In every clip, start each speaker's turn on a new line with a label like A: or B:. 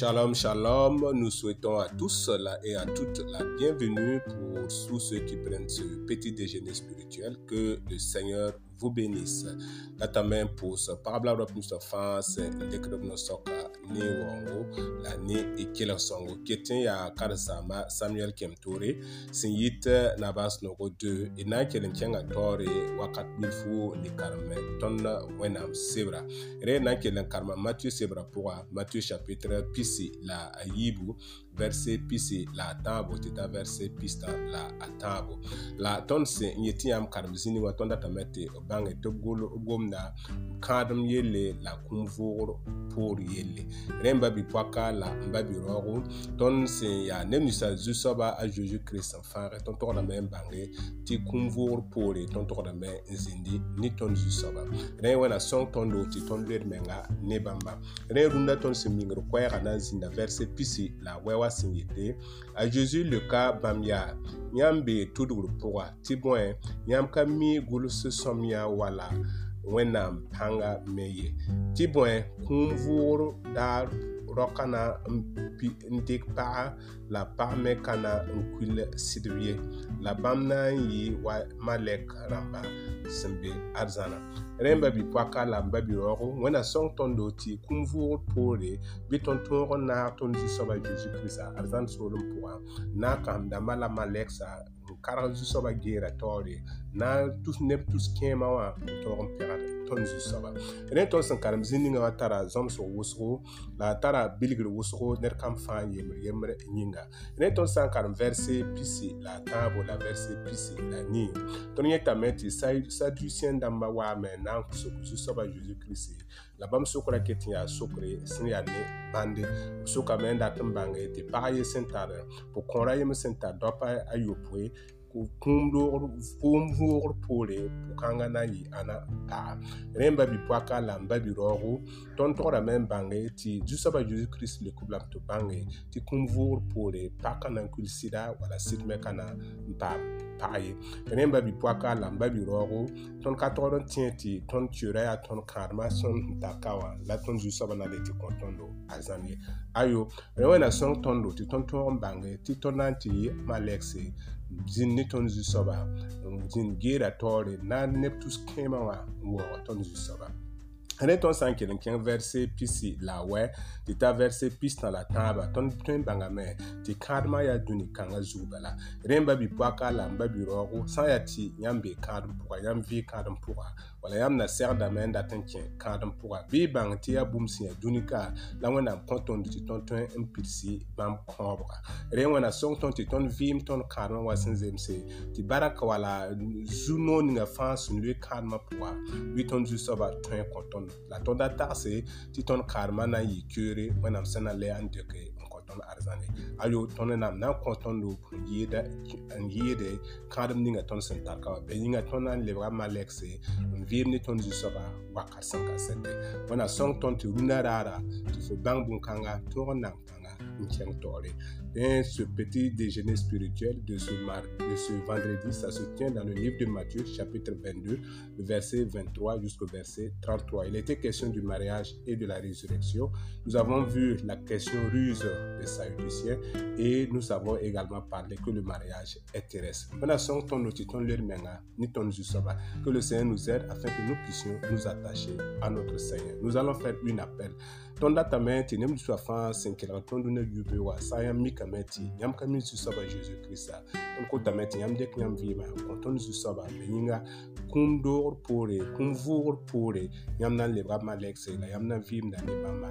A: Shalom, shalom. Nous souhaitons à tous et à toutes la bienvenue pour tous ceux qui prennent ce petit déjeuner spirituel. Que le Seigneur vous bénisse. Lâche main pouce, parabola plus offense, ndekiro no soka ni wongo la ni ikila songo ketin ya karsama Samuel Kemtore sin yita na bas no go 2 ina kelin kenga tore wakat bilfu ni karme tonna wenam sebra re na kelin karma Matthieu sebra pour Matthieu chapitre pisi la ayibu verse pisi la a taabo tɩ t'a verse pista la a taabo la tõnd sẽn yẽ tɩ yãmb karem zĩni wã tõnd datame tɩ b bãnge tɩ b gomda kãadem yelle la kũum voogr poor yelle rẽ n ba bipoaka la n ba biroogo tõnd sẽn yaa neb ninsã zu-soaba a zeezi kirist sẽn fãage tõnd togdame n bãnge tɩ kũum voogr poore tõnd togdame n zĩndi ne tõnd zu-soaba rẽ wẽna sõng tõndo tɩ tõnd loed menga ne bãmba rẽ rũndã tõnd sẽn mingr koɛɛgã na n zĩnda verse pisi la a wɛwa wa sẽn yɩte a zeezi loka bãmb yaa yãmb be tudgr pʋga tɩ bõe yãmb ka mi gʋls sõm yã wala wẽnnaam pãnga me ye tɩ bõe kũum vʋʋr daar rɔ kana n dɩk paɣa la paɣa me kana n kuli sidib ye la bãmb na n yɩ wa malɛk rãmba sẽn be arzãna rẽ n ba bipɔka la n ba birɔɔgo wẽna sõng tõndo tɩ kũm vʋʋgd poore bɩ tõnd tõog n naag tõnd zu-soabã zeezi kiristã arzãn soolem pʋgã na n kãsemdãmbã la malɛksa n karg zu-soabã geera taoore na n tus neb tus kẽemã wã n tõog n pɛgd tõnd zu-soaba rẽ tõnd sẽn karem zĩ ninga wã tara zõmsg wʋsgo la a tara bilgr wʋsgo ned kam fãa n yembr yembr yĩnga rẽ tõnd sã n karem vɛrse pisi la a tãabo la vɛrse pisi la nii tõnd yẽtame tɩ sadusiyẽn dãmba waame n na n sok zu-soaba zeezi kirist la bãmb sokra ket n yaa sokre sẽn yaa ne bãnde b sokame n dat n bãnge tɩ pag ye sẽn tar pʋ kõora yem sẽn tar dɔpa ayopoe ku kũum-loogr pʋʋm vʋʋgr poore pʋ-kãngã na n yɩ ãna gaa rẽ ba bipʋaka la n ba bi-raoogo tõnd tograme n bãnge tɩ zu-soabã zeezi kirist le kub-lame tɩ b bãnge tɩ kũum vʋʋgr poore pa ka na n kul sɩda wala sɩd me ka na n paam Parye, menye mbabi pwaka, mbabi rogo, ton kato don tienti, ton tire a ton karma, son takawa, la ton zisoba nan de te kontondo a zanye. Ayo, menye wè nan son tondo, te tontou an bange, te ton nantiye malekse, zin ni ton zisoba, zin gye datore, nan neptous kemawa, mwawo ton zisoba. Rè ton sankèren ki yon verse pisi la wè, di ta verse pisi nan la taba, ton twen bang amè, ti kardma ya douni kan a zou be la. Rè mbè bi pwa ka lan, mbè bi ro ou, san yati, yam bi kardm pou wa, yam vi kardm pou wa. Wala yam naser damen daten ki yon kardm pou wa. Bi bang ti ya boum si yon douni ka, la wè nan konton di ton twen mpisi, mbè mkomb wala. Rè wè nan son twen ti ton vi mton kardman wase nzemse, ti barak wala zounon nga fans, nou e kardman pou wa. Bi ton zou soba, t mun la tõnda tagse tɩ tõnd kaadmã na n yɩ keoore wẽnnaam sẽn na le n dɩk n kõ tõnd arzãne ayo tõnd nam na n kõ tõndo n yɩɩde kãadem ninga tõnd sẽn tarka wã bɩ yĩnga tõnd na n lebga malɛkse n vɩɩm ne tõnd zu-soaba wakat sẽn ka sẽte wẽna sõng tõnd tɩ rũndã raara tɩ fo bãng bũmb-kãnga tõog n nan kãnga Et ce petit déjeuner spirituel de ce, ce vendredi, ça se tient dans le livre de Matthieu, chapitre 22, verset 23 jusqu'au verset 33. Il était question du mariage et de la résurrection. Nous avons vu la question ruse des saïdiciens et nous avons également parlé que le mariage est terrestre. Que le Seigneur nous aide afin que nous puissions nous attacher à notre Seigneur. Nous allons faire une appel tõnda tame tɩ neb ninsã fãa sẽn kelg tõnd ne yube wa sã yãmb mikame tɩ yãmb ka mi zu-soaba zeezi kirista tõnd kotame tɩ yãmb dɩk yãmb vɩɩmã n kõ tõnd zu-soaba me yĩnga kũum-doogr poore kũum na n lebga malɛkse la yãmb na n vɩɩmda ne bãmba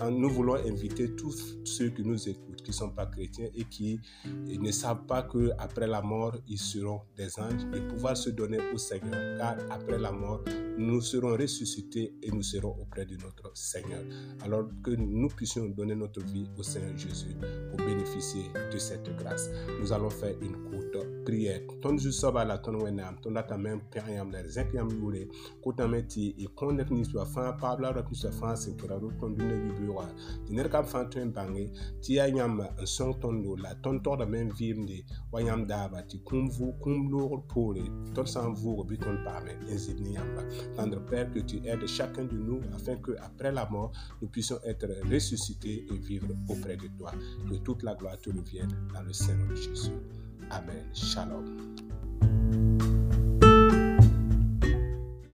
A: ad nous voulons inviter tous ceux qui nous écoutent qui sont pas chrétiens et qui ne savent pas que après la mort ils seront des anges et pouvoir se donner au Seigneur car après la mort nous serons ressuscités et nous serons auprès de notre Seigneur. Alors que nous puissions donner notre vie au Seigneur Jésus pour bénéficier de cette grâce. Nous allons faire une courte prière ton ju soba la ton wẽnnaam ton tame n pẽg yãmb la d zẽk yãmb yʋʋre kotame tɩ y kõ ned nins wã fãa paab la b ra nins wã fãa sẽn kɩra rʋd tõnd dũnã bibeoogã tɩ ned kam ton tõe la tõnd togdame de vɩɩmde wa yãmb daaba tɩ le loogr poore tõnd Ton n vʋʋg bɩ tõnd paame tendre père que tu aides chacun de nous afin que après la mort nous puissions être ressuscités et vivre auprès de toi que toute la gloire te revienne dans le Seigneur Jésus Amen. Shalom.